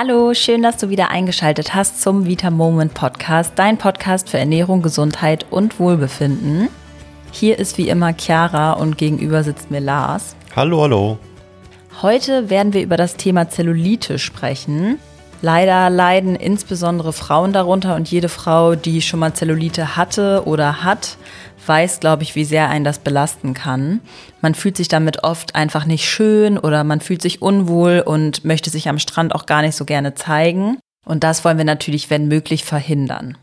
Hallo, schön, dass du wieder eingeschaltet hast zum Vita Moment Podcast, dein Podcast für Ernährung, Gesundheit und Wohlbefinden. Hier ist wie immer Chiara und gegenüber sitzt mir Lars. Hallo, hallo. Heute werden wir über das Thema Zellulite sprechen. Leider leiden insbesondere Frauen darunter und jede Frau, die schon mal Zellulite hatte oder hat, weiß, glaube ich, wie sehr einen das belasten kann. Man fühlt sich damit oft einfach nicht schön oder man fühlt sich unwohl und möchte sich am Strand auch gar nicht so gerne zeigen. Und das wollen wir natürlich, wenn möglich, verhindern.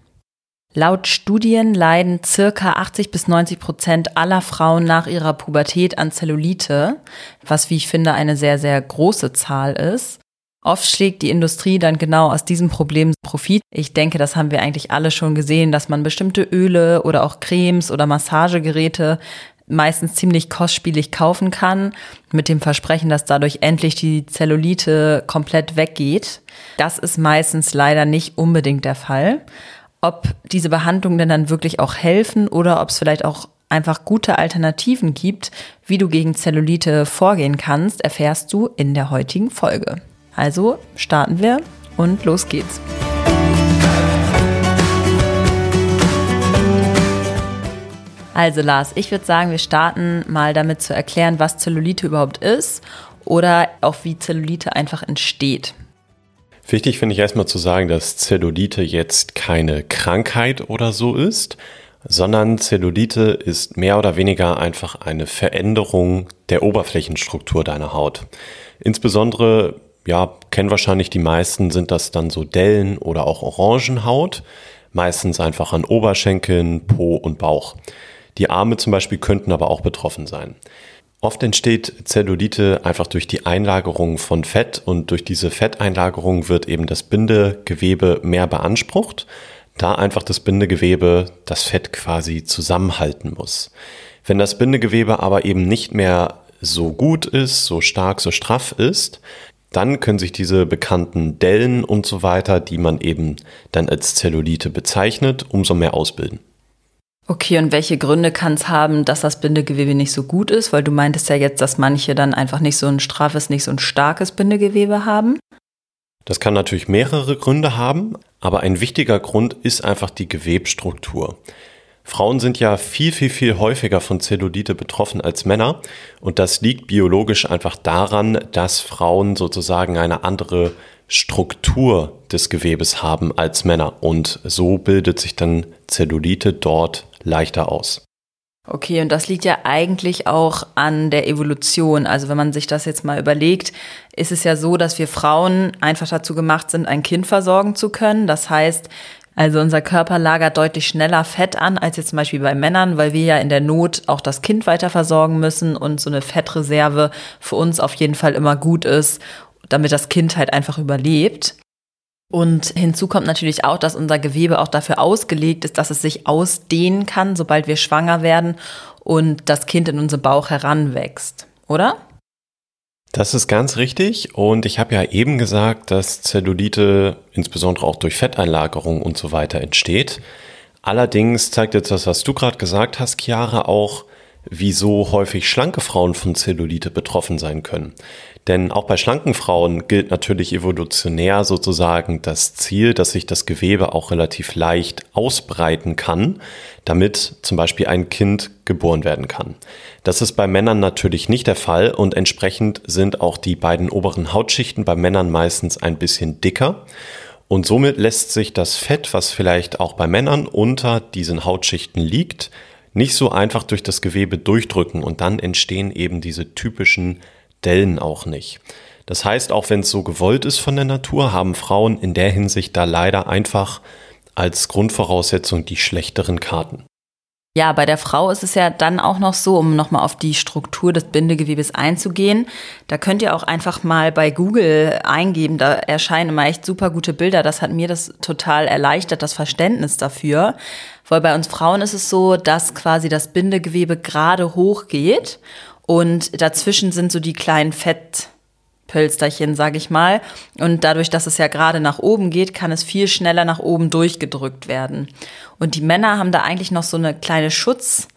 Laut Studien leiden circa 80 bis 90 Prozent aller Frauen nach ihrer Pubertät an Zellulite, was, wie ich finde, eine sehr, sehr große Zahl ist. Oft schlägt die Industrie dann genau aus diesem Problem Profit. Ich denke, das haben wir eigentlich alle schon gesehen, dass man bestimmte Öle oder auch Cremes oder Massagegeräte meistens ziemlich kostspielig kaufen kann, mit dem Versprechen, dass dadurch endlich die Zellulite komplett weggeht. Das ist meistens leider nicht unbedingt der Fall. Ob diese Behandlungen denn dann wirklich auch helfen oder ob es vielleicht auch einfach gute Alternativen gibt, wie du gegen Zellulite vorgehen kannst, erfährst du in der heutigen Folge. Also starten wir und los geht's. Also Lars, ich würde sagen, wir starten mal damit zu erklären, was Zellulite überhaupt ist oder auch wie Zellulite einfach entsteht. Wichtig finde ich erstmal zu sagen, dass Zellulite jetzt keine Krankheit oder so ist, sondern Zellulite ist mehr oder weniger einfach eine Veränderung der Oberflächenstruktur deiner Haut. Insbesondere ja, kennen wahrscheinlich die meisten, sind das dann so Dellen oder auch Orangenhaut. Meistens einfach an Oberschenkeln, Po und Bauch. Die Arme zum Beispiel könnten aber auch betroffen sein. Oft entsteht Zellulite einfach durch die Einlagerung von Fett und durch diese Fetteinlagerung wird eben das Bindegewebe mehr beansprucht, da einfach das Bindegewebe das Fett quasi zusammenhalten muss. Wenn das Bindegewebe aber eben nicht mehr so gut ist, so stark, so straff ist, dann können sich diese bekannten Dellen und so weiter, die man eben dann als Zellulite bezeichnet, umso mehr ausbilden. Okay, und welche Gründe kann es haben, dass das Bindegewebe nicht so gut ist? Weil du meintest ja jetzt, dass manche dann einfach nicht so ein straffes, nicht so ein starkes Bindegewebe haben. Das kann natürlich mehrere Gründe haben, aber ein wichtiger Grund ist einfach die Gewebstruktur. Frauen sind ja viel, viel, viel häufiger von Zellulite betroffen als Männer. Und das liegt biologisch einfach daran, dass Frauen sozusagen eine andere Struktur des Gewebes haben als Männer. Und so bildet sich dann Zellulite dort leichter aus. Okay, und das liegt ja eigentlich auch an der Evolution. Also wenn man sich das jetzt mal überlegt, ist es ja so, dass wir Frauen einfach dazu gemacht sind, ein Kind versorgen zu können. Das heißt, also unser Körper lagert deutlich schneller Fett an als jetzt zum Beispiel bei Männern, weil wir ja in der Not auch das Kind weiter versorgen müssen und so eine Fettreserve für uns auf jeden Fall immer gut ist, damit das Kind halt einfach überlebt. Und hinzu kommt natürlich auch, dass unser Gewebe auch dafür ausgelegt ist, dass es sich ausdehnen kann, sobald wir schwanger werden und das Kind in unseren Bauch heranwächst, oder? Das ist ganz richtig. Und ich habe ja eben gesagt, dass Zellulite insbesondere auch durch Fetteinlagerung und so weiter entsteht. Allerdings zeigt jetzt das, was du gerade gesagt hast, Chiara, auch, wieso häufig schlanke Frauen von Zellulite betroffen sein können. Denn auch bei schlanken Frauen gilt natürlich evolutionär sozusagen das Ziel, dass sich das Gewebe auch relativ leicht ausbreiten kann, damit zum Beispiel ein Kind geboren werden kann. Das ist bei Männern natürlich nicht der Fall und entsprechend sind auch die beiden oberen Hautschichten bei Männern meistens ein bisschen dicker. Und somit lässt sich das Fett, was vielleicht auch bei Männern unter diesen Hautschichten liegt, nicht so einfach durch das Gewebe durchdrücken und dann entstehen eben diese typischen Dellen auch nicht. Das heißt, auch wenn es so gewollt ist von der Natur, haben Frauen in der Hinsicht da leider einfach als Grundvoraussetzung die schlechteren Karten. Ja, bei der Frau ist es ja dann auch noch so, um nochmal auf die Struktur des Bindegewebes einzugehen. Da könnt ihr auch einfach mal bei Google eingeben. Da erscheinen immer echt super gute Bilder. Das hat mir das total erleichtert, das Verständnis dafür. Weil bei uns Frauen ist es so, dass quasi das Bindegewebe gerade hochgeht und dazwischen sind so die kleinen Fettpölsterchen, sag ich mal. Und dadurch, dass es ja gerade nach oben geht, kann es viel schneller nach oben durchgedrückt werden. Und die Männer haben da eigentlich noch so eine kleine Schutz,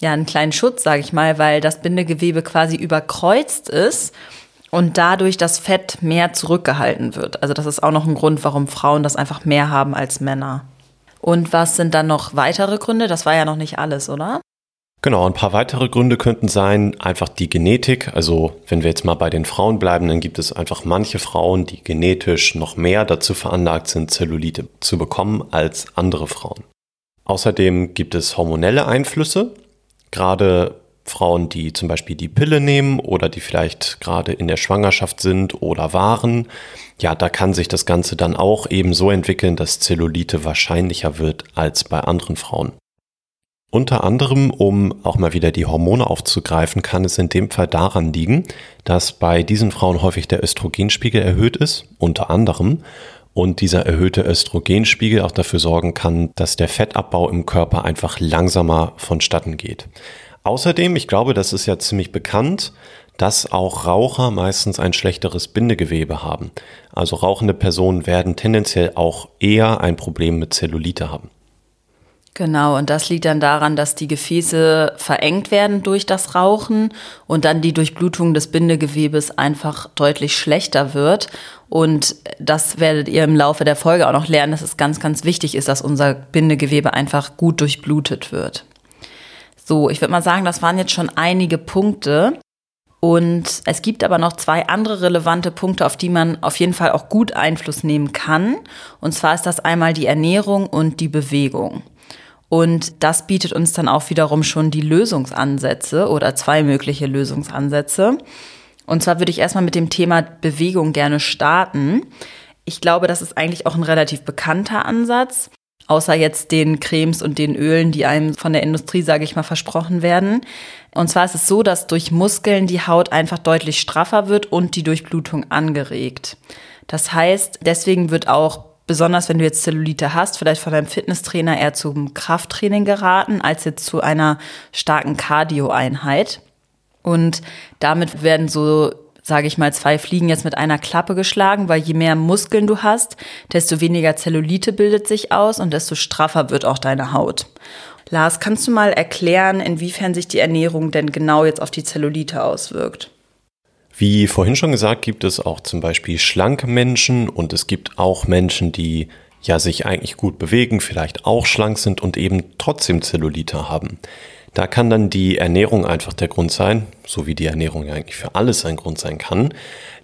ja, einen kleinen Schutz, sag ich mal, weil das Bindegewebe quasi überkreuzt ist und dadurch das Fett mehr zurückgehalten wird. Also das ist auch noch ein Grund, warum Frauen das einfach mehr haben als Männer. Und was sind dann noch weitere Gründe? Das war ja noch nicht alles, oder? Genau, ein paar weitere Gründe könnten sein, einfach die Genetik. Also wenn wir jetzt mal bei den Frauen bleiben, dann gibt es einfach manche Frauen, die genetisch noch mehr dazu veranlagt sind, Zellulite zu bekommen als andere Frauen. Außerdem gibt es hormonelle Einflüsse. Gerade Frauen, die zum Beispiel die Pille nehmen oder die vielleicht gerade in der Schwangerschaft sind oder waren, ja, da kann sich das Ganze dann auch eben so entwickeln, dass Zellulite wahrscheinlicher wird als bei anderen Frauen. Unter anderem, um auch mal wieder die Hormone aufzugreifen, kann es in dem Fall daran liegen, dass bei diesen Frauen häufig der Östrogenspiegel erhöht ist, unter anderem, und dieser erhöhte Östrogenspiegel auch dafür sorgen kann, dass der Fettabbau im Körper einfach langsamer vonstatten geht. Außerdem, ich glaube, das ist ja ziemlich bekannt, dass auch Raucher meistens ein schlechteres Bindegewebe haben. Also rauchende Personen werden tendenziell auch eher ein Problem mit Zellulite haben. Genau, und das liegt dann daran, dass die Gefäße verengt werden durch das Rauchen und dann die Durchblutung des Bindegewebes einfach deutlich schlechter wird. Und das werdet ihr im Laufe der Folge auch noch lernen, dass es ganz, ganz wichtig ist, dass unser Bindegewebe einfach gut durchblutet wird. So, ich würde mal sagen, das waren jetzt schon einige Punkte. Und es gibt aber noch zwei andere relevante Punkte, auf die man auf jeden Fall auch gut Einfluss nehmen kann. Und zwar ist das einmal die Ernährung und die Bewegung. Und das bietet uns dann auch wiederum schon die Lösungsansätze oder zwei mögliche Lösungsansätze. Und zwar würde ich erstmal mit dem Thema Bewegung gerne starten. Ich glaube, das ist eigentlich auch ein relativ bekannter Ansatz außer jetzt den Cremes und den Ölen, die einem von der Industrie, sage ich mal, versprochen werden. Und zwar ist es so, dass durch Muskeln die Haut einfach deutlich straffer wird und die Durchblutung angeregt. Das heißt, deswegen wird auch besonders wenn du jetzt Zellulite hast, vielleicht von deinem Fitnesstrainer eher zum Krafttraining geraten, als jetzt zu einer starken Cardio-Einheit. Und damit werden so sage ich mal, zwei Fliegen jetzt mit einer Klappe geschlagen, weil je mehr Muskeln du hast, desto weniger Zellulite bildet sich aus und desto straffer wird auch deine Haut. Lars, kannst du mal erklären, inwiefern sich die Ernährung denn genau jetzt auf die Zellulite auswirkt? Wie vorhin schon gesagt, gibt es auch zum Beispiel schlanke Menschen und es gibt auch Menschen, die ja sich eigentlich gut bewegen, vielleicht auch schlank sind und eben trotzdem Zellulite haben. Da kann dann die Ernährung einfach der Grund sein, so wie die Ernährung ja eigentlich für alles ein Grund sein kann.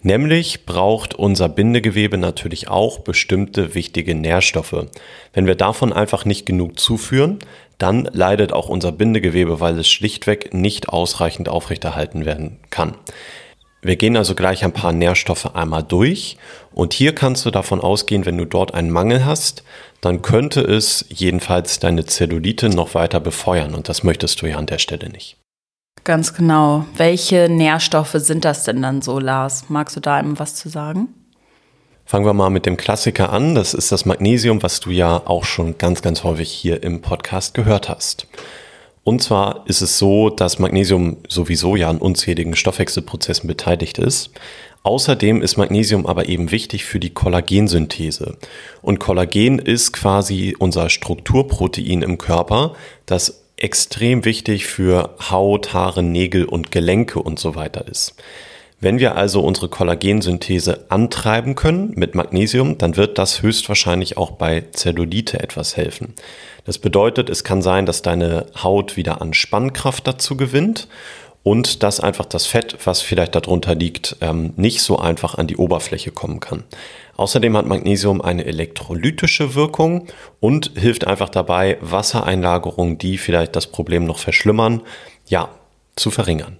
Nämlich braucht unser Bindegewebe natürlich auch bestimmte wichtige Nährstoffe. Wenn wir davon einfach nicht genug zuführen, dann leidet auch unser Bindegewebe, weil es schlichtweg nicht ausreichend aufrechterhalten werden kann. Wir gehen also gleich ein paar Nährstoffe einmal durch und hier kannst du davon ausgehen, wenn du dort einen Mangel hast, dann könnte es jedenfalls deine Zellulite noch weiter befeuern und das möchtest du ja an der Stelle nicht. Ganz genau. Welche Nährstoffe sind das denn dann so, Lars? Magst du da eben was zu sagen? Fangen wir mal mit dem Klassiker an. Das ist das Magnesium, was du ja auch schon ganz, ganz häufig hier im Podcast gehört hast. Und zwar ist es so, dass Magnesium sowieso ja an unzähligen Stoffwechselprozessen beteiligt ist. Außerdem ist Magnesium aber eben wichtig für die Kollagensynthese. Und Kollagen ist quasi unser Strukturprotein im Körper, das extrem wichtig für Haut, Haare, Nägel und Gelenke und so weiter ist. Wenn wir also unsere Kollagensynthese antreiben können mit Magnesium, dann wird das höchstwahrscheinlich auch bei Zellulite etwas helfen. Das bedeutet, es kann sein, dass deine Haut wieder an Spannkraft dazu gewinnt und dass einfach das Fett, was vielleicht darunter liegt, ähm, nicht so einfach an die Oberfläche kommen kann. Außerdem hat Magnesium eine elektrolytische Wirkung und hilft einfach dabei, Wassereinlagerungen, die vielleicht das Problem noch verschlimmern, ja, zu verringern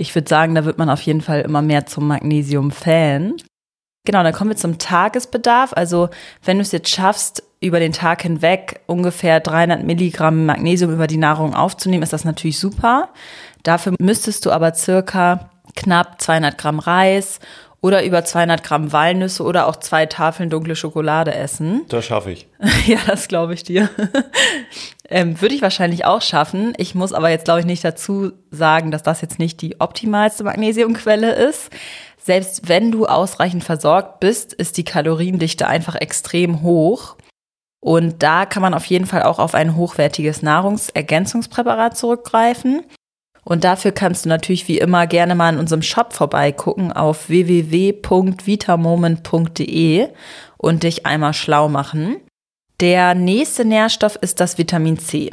ich würde sagen, da wird man auf jeden Fall immer mehr zum Magnesium-Fan. Genau, dann kommen wir zum Tagesbedarf. Also wenn du es jetzt schaffst, über den Tag hinweg ungefähr 300 Milligramm Magnesium über die Nahrung aufzunehmen, ist das natürlich super. Dafür müsstest du aber circa knapp 200 Gramm Reis oder über 200 Gramm Walnüsse oder auch zwei Tafeln dunkle Schokolade essen. Das schaffe ich. ja, das glaube ich dir. Ähm, Würde ich wahrscheinlich auch schaffen. Ich muss aber jetzt, glaube ich, nicht dazu sagen, dass das jetzt nicht die optimalste Magnesiumquelle ist. Selbst wenn du ausreichend versorgt bist, ist die Kaloriendichte einfach extrem hoch. Und da kann man auf jeden Fall auch auf ein hochwertiges Nahrungsergänzungspräparat zurückgreifen. Und dafür kannst du natürlich wie immer gerne mal in unserem Shop vorbeigucken auf www.vitamoment.de und dich einmal schlau machen. Der nächste Nährstoff ist das Vitamin C.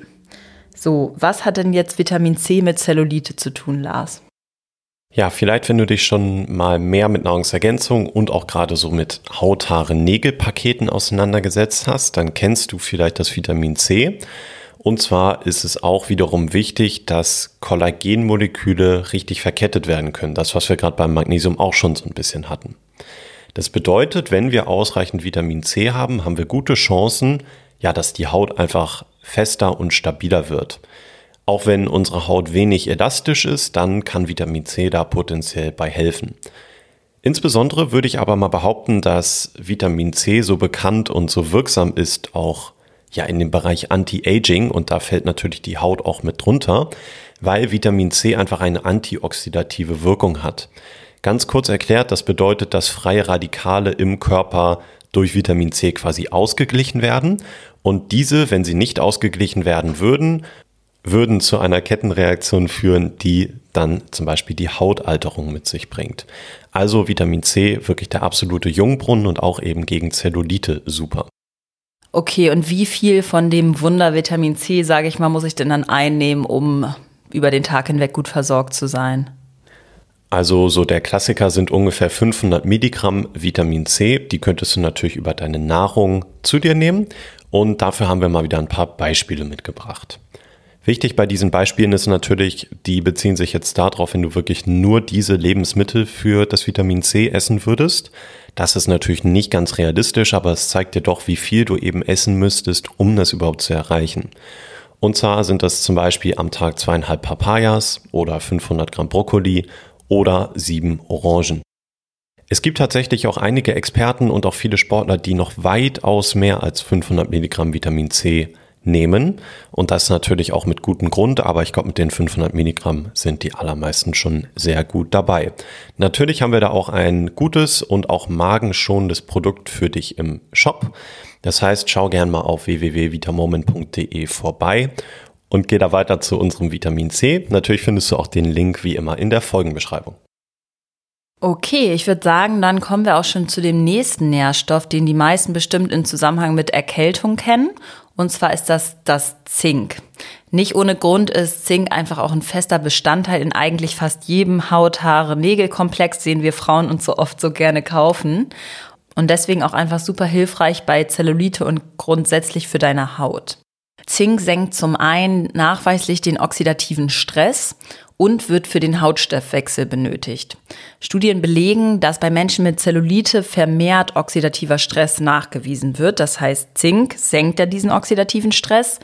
So, was hat denn jetzt Vitamin C mit Zellulite zu tun, Lars? Ja, vielleicht, wenn du dich schon mal mehr mit Nahrungsergänzung und auch gerade so mit Hauthaare Nägelpaketen auseinandergesetzt hast, dann kennst du vielleicht das Vitamin C. Und zwar ist es auch wiederum wichtig, dass Kollagenmoleküle richtig verkettet werden können. Das, was wir gerade beim Magnesium auch schon so ein bisschen hatten. Das bedeutet, wenn wir ausreichend Vitamin C haben, haben wir gute Chancen, ja, dass die Haut einfach fester und stabiler wird. Auch wenn unsere Haut wenig elastisch ist, dann kann Vitamin C da potenziell bei helfen. Insbesondere würde ich aber mal behaupten, dass Vitamin C so bekannt und so wirksam ist, auch ja in dem Bereich Anti-Aging und da fällt natürlich die Haut auch mit drunter, weil Vitamin C einfach eine antioxidative Wirkung hat. Ganz kurz erklärt, das bedeutet, dass freie Radikale im Körper durch Vitamin C quasi ausgeglichen werden und diese, wenn sie nicht ausgeglichen werden würden, würden zu einer Kettenreaktion führen, die dann zum Beispiel die Hautalterung mit sich bringt. Also Vitamin C wirklich der absolute Jungbrunnen und auch eben gegen Zellulite super. Okay, und wie viel von dem Wunder Vitamin C, sage ich mal, muss ich denn dann einnehmen, um über den Tag hinweg gut versorgt zu sein? Also so der Klassiker sind ungefähr 500 Milligramm Vitamin C. Die könntest du natürlich über deine Nahrung zu dir nehmen. Und dafür haben wir mal wieder ein paar Beispiele mitgebracht. Wichtig bei diesen Beispielen ist natürlich, die beziehen sich jetzt darauf, wenn du wirklich nur diese Lebensmittel für das Vitamin C essen würdest. Das ist natürlich nicht ganz realistisch, aber es zeigt dir doch, wie viel du eben essen müsstest, um das überhaupt zu erreichen. Und zwar sind das zum Beispiel am Tag zweieinhalb Papayas oder 500 Gramm Brokkoli oder sieben Orangen. Es gibt tatsächlich auch einige Experten und auch viele Sportler, die noch weitaus mehr als 500 Milligramm Vitamin C nehmen. Und das natürlich auch mit gutem Grund, aber ich glaube, mit den 500 Milligramm sind die allermeisten schon sehr gut dabei. Natürlich haben wir da auch ein gutes und auch magenschonendes Produkt für dich im Shop. Das heißt, schau gern mal auf www.vitamoment.de vorbei und geh da weiter zu unserem Vitamin C. Natürlich findest du auch den Link wie immer in der Folgenbeschreibung. Okay, ich würde sagen, dann kommen wir auch schon zu dem nächsten Nährstoff, den die meisten bestimmt in Zusammenhang mit Erkältung kennen. Und zwar ist das das Zink. Nicht ohne Grund ist Zink einfach auch ein fester Bestandteil in eigentlich fast jedem Haut, Haare, Nägelkomplex, den wir Frauen uns so oft so gerne kaufen. Und deswegen auch einfach super hilfreich bei Zellulite und grundsätzlich für deine Haut. Zink senkt zum einen nachweislich den oxidativen Stress und wird für den Hautstoffwechsel benötigt. Studien belegen, dass bei Menschen mit Zellulite vermehrt oxidativer Stress nachgewiesen wird. Das heißt, Zink senkt ja diesen oxidativen Stress.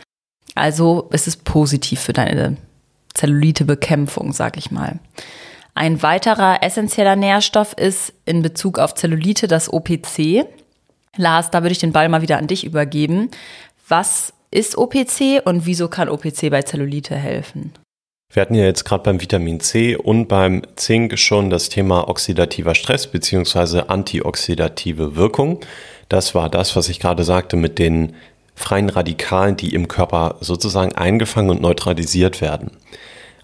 Also ist es positiv für deine Zellulitebekämpfung, sag ich mal. Ein weiterer essentieller Nährstoff ist in Bezug auf Zellulite das OPC. Lars, da würde ich den Ball mal wieder an dich übergeben. Was ist OPC und wieso kann OPC bei Zellulite helfen? Wir hatten ja jetzt gerade beim Vitamin C und beim Zink schon das Thema oxidativer Stress beziehungsweise antioxidative Wirkung. Das war das, was ich gerade sagte mit den freien Radikalen, die im Körper sozusagen eingefangen und neutralisiert werden.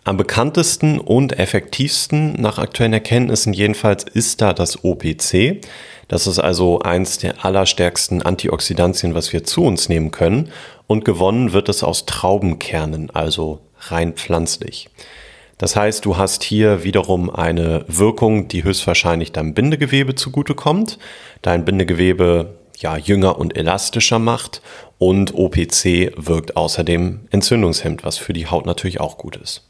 Am bekanntesten und effektivsten nach aktuellen Erkenntnissen jedenfalls ist da das OPC. Das ist also eins der allerstärksten Antioxidantien, was wir zu uns nehmen können. Und gewonnen wird es aus Traubenkernen, also rein pflanzlich. Das heißt, du hast hier wiederum eine Wirkung, die höchstwahrscheinlich deinem Bindegewebe zugutekommt, dein Bindegewebe ja jünger und elastischer macht und OPC wirkt außerdem entzündungshemmend, was für die Haut natürlich auch gut ist.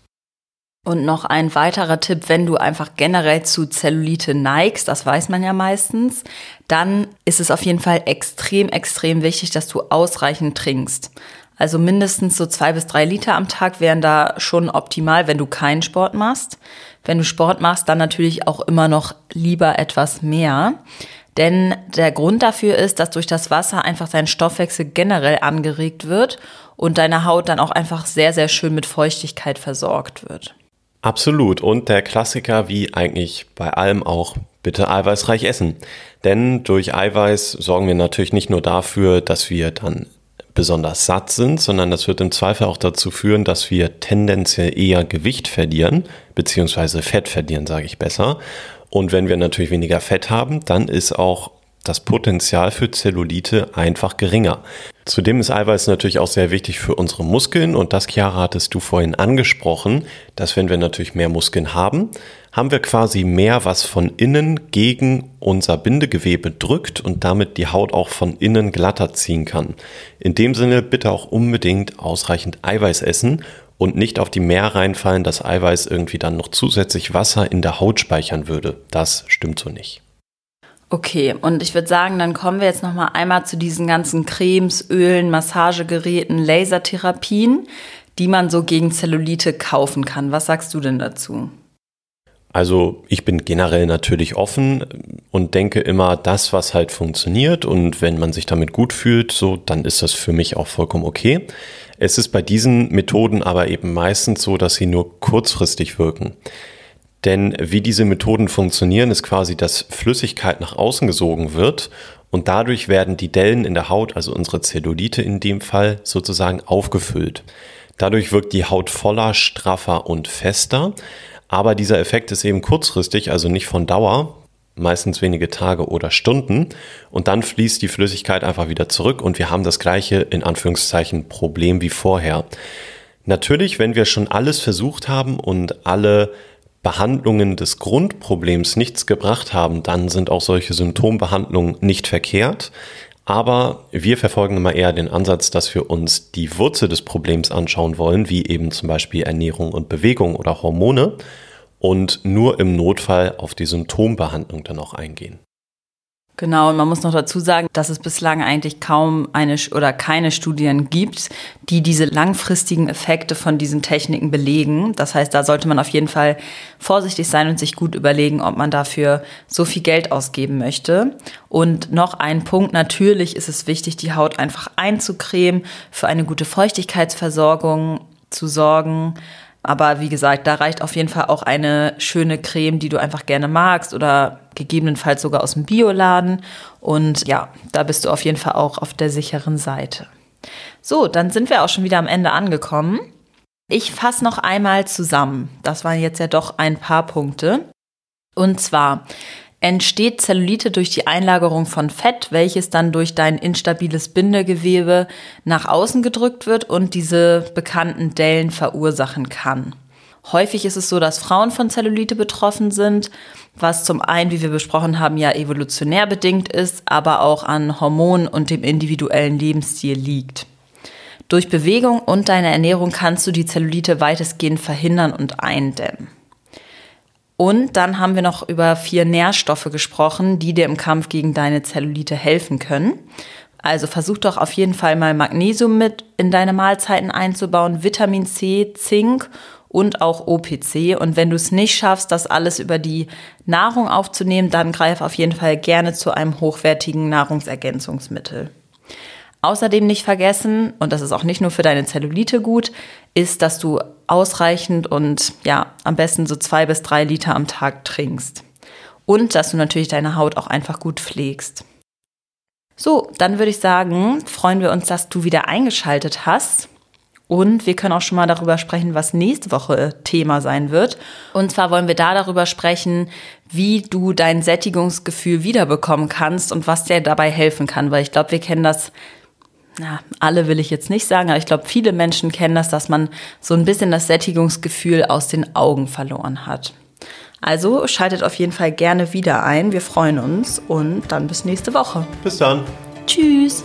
Und noch ein weiterer Tipp, wenn du einfach generell zu Zellulite neigst, das weiß man ja meistens, dann ist es auf jeden Fall extrem, extrem wichtig, dass du ausreichend trinkst. Also mindestens so zwei bis drei Liter am Tag wären da schon optimal, wenn du keinen Sport machst. Wenn du Sport machst, dann natürlich auch immer noch lieber etwas mehr. Denn der Grund dafür ist, dass durch das Wasser einfach dein Stoffwechsel generell angeregt wird und deine Haut dann auch einfach sehr, sehr schön mit Feuchtigkeit versorgt wird. Absolut. Und der Klassiker, wie eigentlich bei allem auch, bitte eiweißreich essen. Denn durch Eiweiß sorgen wir natürlich nicht nur dafür, dass wir dann besonders satt sind, sondern das wird im Zweifel auch dazu führen, dass wir tendenziell eher Gewicht verlieren, beziehungsweise Fett verlieren, sage ich besser. Und wenn wir natürlich weniger Fett haben, dann ist auch das Potenzial für Zellulite einfach geringer. Zudem ist Eiweiß natürlich auch sehr wichtig für unsere Muskeln und das, Chiara, hattest du vorhin angesprochen, dass wenn wir natürlich mehr Muskeln haben, haben wir quasi mehr, was von innen gegen unser Bindegewebe drückt und damit die Haut auch von innen glatter ziehen kann. In dem Sinne bitte auch unbedingt ausreichend Eiweiß essen und nicht auf die Meer reinfallen, dass Eiweiß irgendwie dann noch zusätzlich Wasser in der Haut speichern würde. Das stimmt so nicht. Okay, und ich würde sagen, dann kommen wir jetzt noch mal einmal zu diesen ganzen Cremes, Ölen, Massagegeräten, Lasertherapien, die man so gegen Zellulite kaufen kann. Was sagst du denn dazu? Also ich bin generell natürlich offen und denke immer, das, was halt funktioniert und wenn man sich damit gut fühlt, so, dann ist das für mich auch vollkommen okay. Es ist bei diesen Methoden aber eben meistens so, dass sie nur kurzfristig wirken. Denn wie diese Methoden funktionieren, ist quasi, dass Flüssigkeit nach außen gesogen wird und dadurch werden die Dellen in der Haut, also unsere Zellulite in dem Fall, sozusagen aufgefüllt. Dadurch wirkt die Haut voller, straffer und fester. Aber dieser Effekt ist eben kurzfristig, also nicht von Dauer, meistens wenige Tage oder Stunden. Und dann fließt die Flüssigkeit einfach wieder zurück und wir haben das gleiche, in Anführungszeichen, Problem wie vorher. Natürlich, wenn wir schon alles versucht haben und alle Behandlungen des Grundproblems nichts gebracht haben, dann sind auch solche Symptombehandlungen nicht verkehrt. Aber wir verfolgen immer eher den Ansatz, dass wir uns die Wurzel des Problems anschauen wollen, wie eben zum Beispiel Ernährung und Bewegung oder Hormone und nur im Notfall auf die Symptombehandlung dann auch eingehen. Genau, und man muss noch dazu sagen, dass es bislang eigentlich kaum eine oder keine Studien gibt, die diese langfristigen Effekte von diesen Techniken belegen. Das heißt, da sollte man auf jeden Fall vorsichtig sein und sich gut überlegen, ob man dafür so viel Geld ausgeben möchte. Und noch ein Punkt, natürlich ist es wichtig, die Haut einfach einzucremen, für eine gute Feuchtigkeitsversorgung zu sorgen. Aber wie gesagt, da reicht auf jeden Fall auch eine schöne Creme, die du einfach gerne magst oder gegebenenfalls sogar aus dem Bioladen. Und ja, da bist du auf jeden Fall auch auf der sicheren Seite. So, dann sind wir auch schon wieder am Ende angekommen. Ich fasse noch einmal zusammen. Das waren jetzt ja doch ein paar Punkte. Und zwar entsteht Zellulite durch die Einlagerung von Fett, welches dann durch dein instabiles Bindegewebe nach außen gedrückt wird und diese bekannten Dellen verursachen kann. Häufig ist es so, dass Frauen von Zellulite betroffen sind, was zum einen, wie wir besprochen haben, ja evolutionär bedingt ist, aber auch an Hormonen und dem individuellen Lebensstil liegt. Durch Bewegung und deine Ernährung kannst du die Zellulite weitestgehend verhindern und eindämmen. Und dann haben wir noch über vier Nährstoffe gesprochen, die dir im Kampf gegen deine Zellulite helfen können. Also versuch doch auf jeden Fall mal Magnesium mit in deine Mahlzeiten einzubauen, Vitamin C, Zink und auch OPC. Und wenn du es nicht schaffst, das alles über die Nahrung aufzunehmen, dann greif auf jeden Fall gerne zu einem hochwertigen Nahrungsergänzungsmittel. Außerdem nicht vergessen, und das ist auch nicht nur für deine Zellulite gut, ist, dass du ausreichend und ja, am besten so zwei bis drei Liter am Tag trinkst. Und dass du natürlich deine Haut auch einfach gut pflegst. So, dann würde ich sagen, freuen wir uns, dass du wieder eingeschaltet hast. Und wir können auch schon mal darüber sprechen, was nächste Woche Thema sein wird. Und zwar wollen wir da darüber sprechen, wie du dein Sättigungsgefühl wiederbekommen kannst und was dir dabei helfen kann. Weil ich glaube, wir kennen das, na, alle will ich jetzt nicht sagen, aber ich glaube, viele Menschen kennen das, dass man so ein bisschen das Sättigungsgefühl aus den Augen verloren hat. Also schaltet auf jeden Fall gerne wieder ein. Wir freuen uns und dann bis nächste Woche. Bis dann. Tschüss.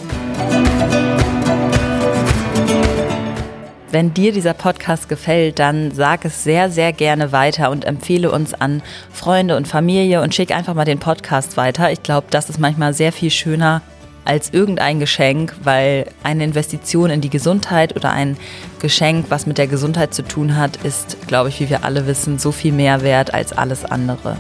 Wenn dir dieser Podcast gefällt, dann sag es sehr, sehr gerne weiter und empfehle uns an Freunde und Familie und schick einfach mal den Podcast weiter. Ich glaube, das ist manchmal sehr viel schöner als irgendein Geschenk, weil eine Investition in die Gesundheit oder ein Geschenk, was mit der Gesundheit zu tun hat, ist, glaube ich, wie wir alle wissen, so viel mehr wert als alles andere.